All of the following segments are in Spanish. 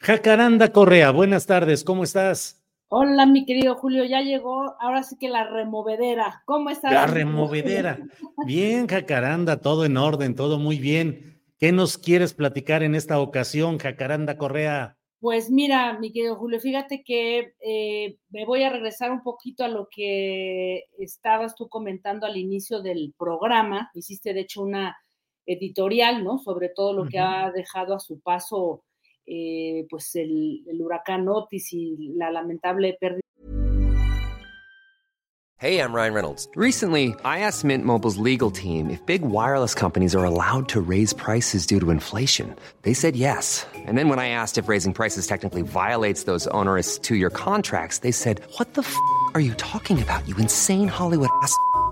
Jacaranda Correa, buenas tardes, ¿cómo estás? Hola, mi querido Julio, ya llegó, ahora sí que la removedera. ¿Cómo estás? La removedera. Bien, Jacaranda, todo en orden, todo muy bien. ¿Qué nos quieres platicar en esta ocasión, Jacaranda Correa? Pues mira, mi querido Julio, fíjate que eh, me voy a regresar un poquito a lo que estabas tú comentando al inicio del programa. Hiciste, de hecho, una editorial, ¿no? Sobre todo lo que ha dejado a su paso, eh, pues, el, el huracán Otis y la lamentable pérdida. Hey, I'm Ryan Reynolds. Recently, I asked Mint Mobile's legal team if big wireless companies are allowed to raise prices due to inflation. They said yes. And then when I asked if raising prices technically violates those onerous two-year contracts, they said, "What the f*** are you talking about? You insane Hollywood ass."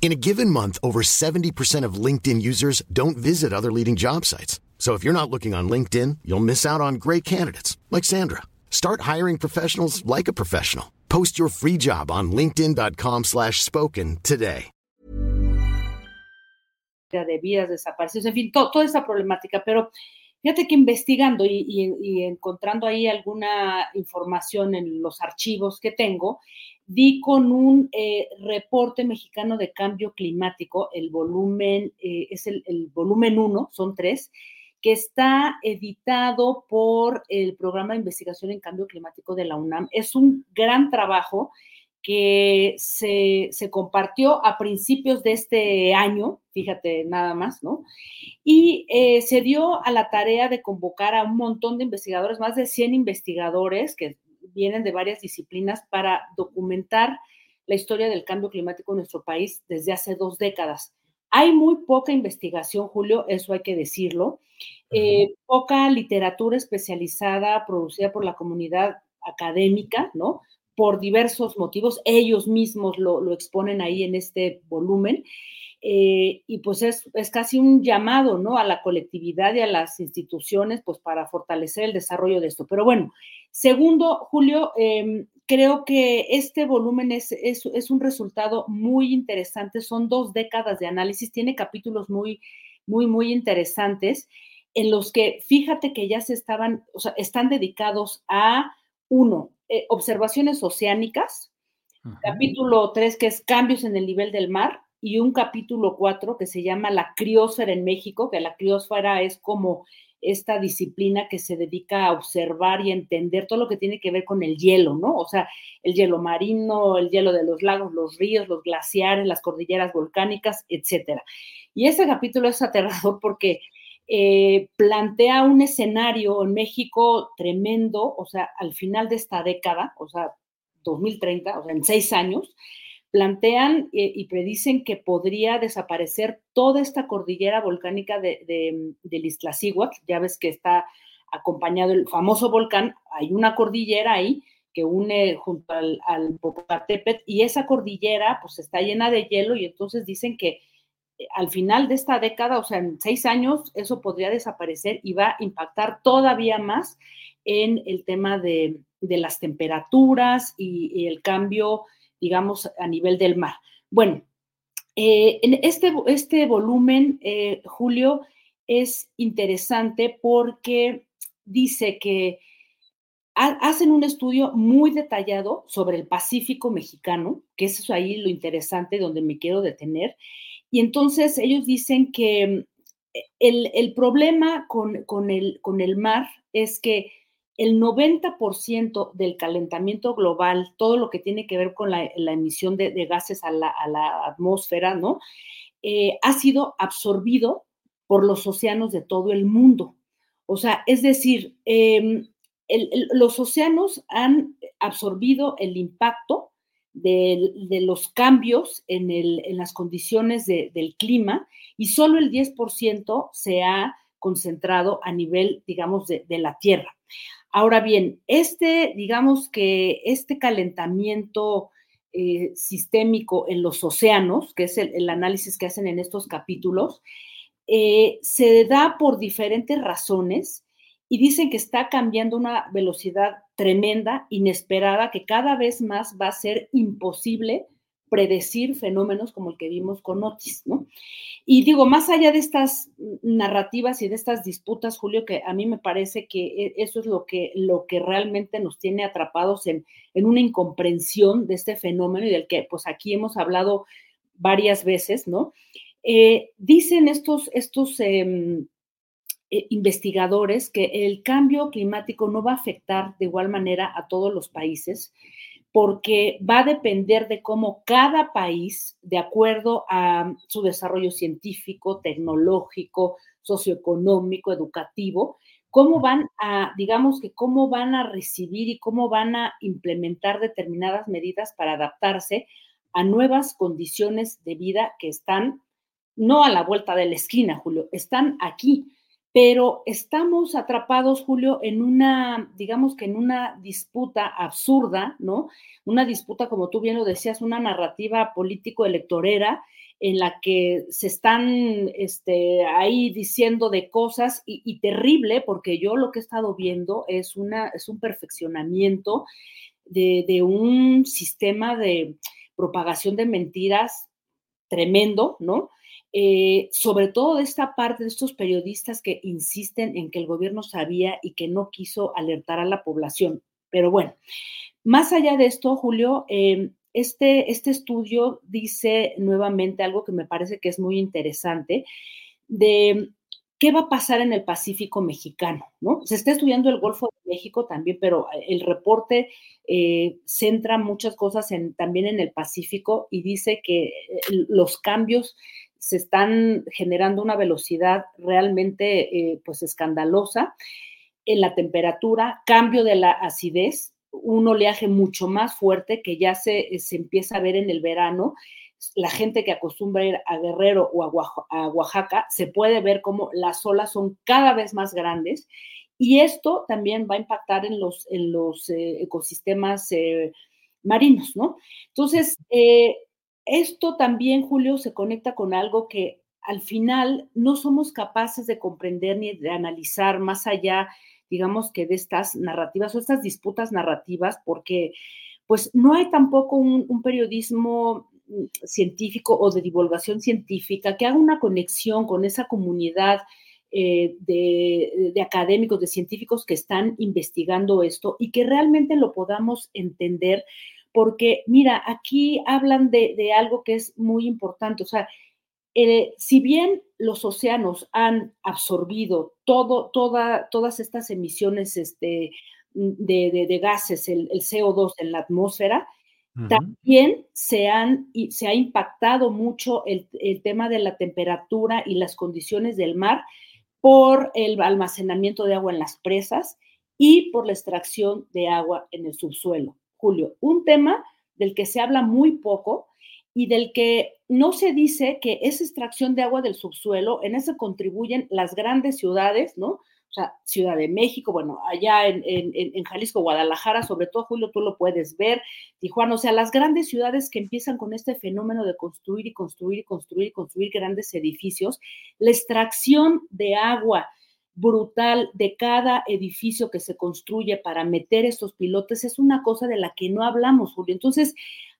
In a given month, over 70% of LinkedIn users don't visit other leading job sites. So if you're not looking on LinkedIn, you'll miss out on great candidates like Sandra. Start hiring professionals like a professional. Post your free job on linkedin.com slash spoken today. de vidas desaparecidos, en fin, to- toda esa problemática, pero fíjate que investigando y, y- y encontrando ahí alguna información en los archivos que tengo, di con un eh, reporte mexicano de cambio climático, el volumen, eh, es el, volumen 1, son tres, que está editado por el programa de investigación en cambio climático de la UNAM. Es un gran trabajo que se, se compartió a principios de este año, fíjate nada más, ¿no? Y eh, se dio a la tarea de convocar a un montón de investigadores, más de 100 investigadores que vienen de varias disciplinas para documentar la historia del cambio climático en nuestro país desde hace dos décadas. Hay muy poca investigación, Julio, eso hay que decirlo, eh, poca literatura especializada producida por la comunidad académica, ¿no? Por diversos motivos, ellos mismos lo, lo exponen ahí en este volumen. Eh, y pues es, es, casi un llamado, ¿no? A la colectividad y a las instituciones, pues para fortalecer el desarrollo de esto. Pero bueno, segundo, Julio, eh, creo que este volumen es, es, es, un resultado muy interesante, son dos décadas de análisis, tiene capítulos muy, muy, muy interesantes en los que fíjate que ya se estaban, o sea, están dedicados a, uno, eh, observaciones oceánicas, capítulo tres, que es cambios en el nivel del mar, y un capítulo 4 que se llama La criósfera en México, que la criósfera es como esta disciplina que se dedica a observar y entender todo lo que tiene que ver con el hielo, ¿no? O sea, el hielo marino, el hielo de los lagos, los ríos, los glaciares, las cordilleras volcánicas, etcétera. Y ese capítulo es aterrador porque eh, plantea un escenario en México tremendo, o sea, al final de esta década, o sea, 2030, o sea, en seis años, plantean eh, y predicen que podría desaparecer toda esta cordillera volcánica de, de, del ya ves que está acompañado el famoso volcán, hay una cordillera ahí que une junto al, al Popocatépetl y esa cordillera pues está llena de hielo y entonces dicen que al final de esta década, o sea, en seis años, eso podría desaparecer y va a impactar todavía más en el tema de, las temperaturas y, el cambio, digamos, a nivel del mar. Bueno, eh, en este, este volumen, eh, Julio, es interesante porque dice que hacen un estudio muy detallado sobre el Pacífico mexicano, que es eso ahí lo interesante donde me quiero detener. Y entonces ellos dicen que el, el problema con, el, mar es que el 90% del calentamiento global, todo lo que tiene que ver con la, emisión de, gases a la, atmósfera, ¿no? Eh, ha sido absorbido por los océanos de todo el mundo. O sea, es decir, em, los océanos han absorbido el impacto de, los cambios en, las condiciones del clima y solo el 10% se ha concentrado a nivel, digamos, de la Tierra. Ahora bien, este, digamos que este calentamiento eh, sistémico en los océanos, que es el, análisis que hacen en estos capítulos, eh, se da por diferentes razones y dicen que está cambiando una velocidad tremenda, inesperada, que cada vez más va a ser imposible predecir fenómenos como el que vimos con Otis, ¿no? Y digo, más allá de estas narrativas y de estas disputas, Julio, que a mí me parece que e, eso es lo que, lo que realmente nos tiene atrapados en, en una incomprensión de este fenómeno y del que pues aquí hemos hablado varias veces, ¿no? Eh, dicen estos, estos em, eh, investigadores que el cambio climático no va a afectar de igual manera a todos los países, porque va a depender de cómo cada país, de acuerdo a su desarrollo científico, tecnológico, socioeconómico, educativo, cómo van a, digamos que cómo van a recibir y cómo van a implementar determinadas medidas para adaptarse a nuevas condiciones de vida que están no a la vuelta de la esquina, Julio, están aquí pero estamos atrapados, Julio, en una, digamos que en una disputa absurda, ¿no? Una disputa, como tú bien lo decías, una narrativa político-electorera en la que se están este, ahí diciendo de cosas y, terrible, porque yo lo que he estado viendo es, una, es un perfeccionamiento de, de un sistema de propagación de mentiras tremendo, ¿no? Eh, sobre todo de esta parte de estos periodistas que insisten en que el gobierno sabía y que no quiso alertar a la población. Pero bueno, más allá de esto, Julio, em, este, este estudio dice nuevamente algo que me parece que es muy interesante, de qué va a pasar en el Pacífico mexicano, ¿no? Se está estudiando el Golfo de México también, pero el reporte eh, centra muchas cosas también en el Pacífico y dice que eh, los cambios se están generando una velocidad realmente eh, pues escandalosa en la temperatura, cambio de la acidez, un oleaje mucho más fuerte que ya se, se empieza a ver en el verano. La gente que acostumbra ir a Guerrero o a Oaxaca se puede ver como las olas son cada vez más grandes y esto también va a impactar en los, en los eh, ecosistemas eh, marinos, ¿no? Entonces, esto también, Julio, se conecta con algo que al final no somos capaces de comprender ni de analizar más allá, digamos que de estas narrativas o estas disputas narrativas, porque pues no hay tampoco un, periodismo mm, científico o de divulgación científica que haga una conexión con esa comunidad eh, de, de, académicos, de científicos que están investigando esto y que realmente lo podamos entender porque mira, aquí hablan de, algo que es muy importante, o sea, eh, si bien los océanos han absorbido todo, toda, todas estas emisiones este, de, gases, el, CO2 en la atmósfera, también se, han, se ha impactado mucho el, el, tema de la temperatura y las condiciones del mar por el almacenamiento de agua en las presas y por la extracción de agua en el subsuelo. Julio, un tema del que se habla muy poco y del que no se dice que esa extracción de agua del subsuelo, en eso contribuyen las grandes ciudades, ¿no? o sea, Ciudad de México, bueno, allá en, en, Jalisco, Guadalajara, sobre todo, Julio, tú lo puedes ver, Tijuana, o sea, las grandes ciudades que empiezan con este fenómeno de construir y construir y construir y construir grandes edificios, la extracción de agua brutal de cada edificio que se construye para meter estos pilotes es una cosa de la que no hablamos, Julio. Entonces,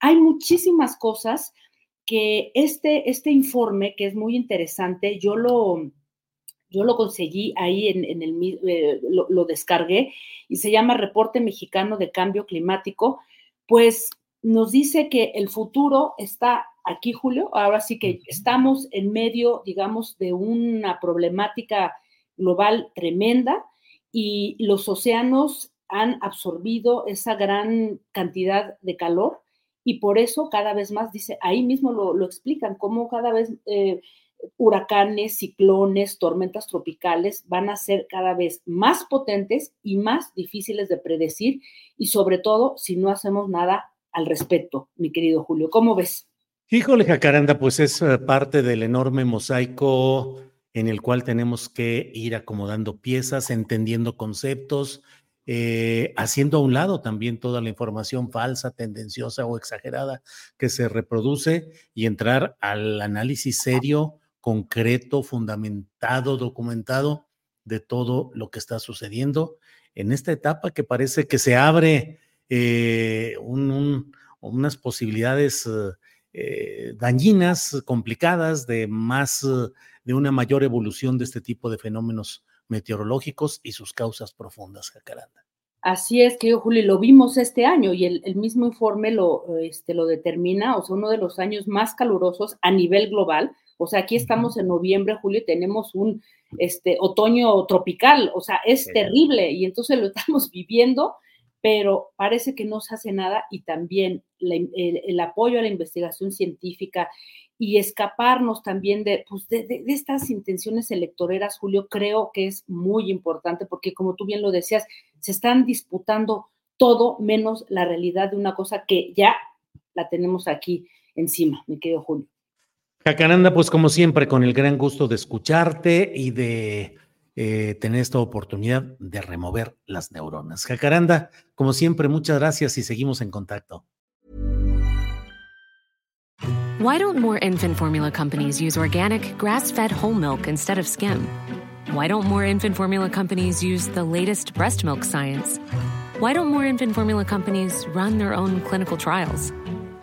hay muchísimas cosas que este, este informe, que es muy interesante, yo lo yo lo conseguí ahí en, el, eh, lo, descargué y se llama Reporte Mexicano de Cambio Climático, pues nos dice que el futuro está aquí, Julio. Ahora sí que estamos en medio, digamos, de una problemática global tremenda y los océanos han absorbido esa gran cantidad de calor y por eso cada vez más, dice, ahí mismo lo, explican, cómo cada vez eh, huracanes, ciclones, tormentas tropicales van a ser cada vez más potentes y más difíciles de predecir y sobre todo si no hacemos nada al respecto, mi querido Julio. ¿Cómo ves? Híjole, Jacaranda, pues es eh, parte del enorme mosaico en el cual tenemos que ir acomodando piezas, entendiendo conceptos, eh, haciendo a un lado también toda la información falsa, tendenciosa o exagerada que se reproduce y entrar al análisis serio concreto, fundamentado, documentado de todo lo que está sucediendo en esta etapa que parece que se abre eh, unas posibilidades eh, dañinas, complicadas, de más, de una mayor evolución de este tipo de fenómenos meteorológicos y sus causas profundas, Jacaranda. Así es, querido Julio, lo vimos este año y el, mismo informe lo, este, lo determina, o sea, uno de los años más calurosos a nivel global, o sea, aquí estamos en noviembre, julio, y tenemos un este, otoño tropical, o sea, es terrible y entonces lo estamos viviendo, pero parece que no se hace nada y también el, apoyo a la investigación científica y escaparnos también de, pues de, de, estas intenciones electoreras, Julio, creo que es muy importante porque como tú bien lo decías, se están disputando todo menos la realidad de una cosa que ya la tenemos aquí encima, mi querido Julio. Jacaranda, pues como siempre, con el gran gusto de escucharte y de eh, tener esta oportunidad de remover las neuronas. Jacaranda, como siempre, muchas gracias y seguimos en contacto. Why don't more infant formula companies use organic, grass-fed whole milk instead of skim? Why don't more infant formula companies use the latest breast milk science? Why don't more infant formula companies run their own clinical trials?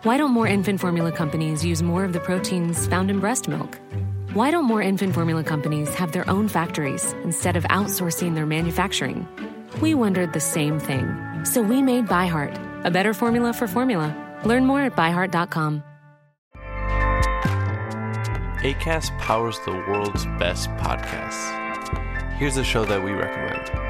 Why don't more infant formula companies use more of the proteins found in breast milk? Why don't more infant formula companies have their own factories instead of outsourcing their manufacturing? We wondered the same thing. So we made ByHeart, a better formula for formula. Learn more at byheart.com. ACAST powers the world's best podcasts. Here's a show that we recommend.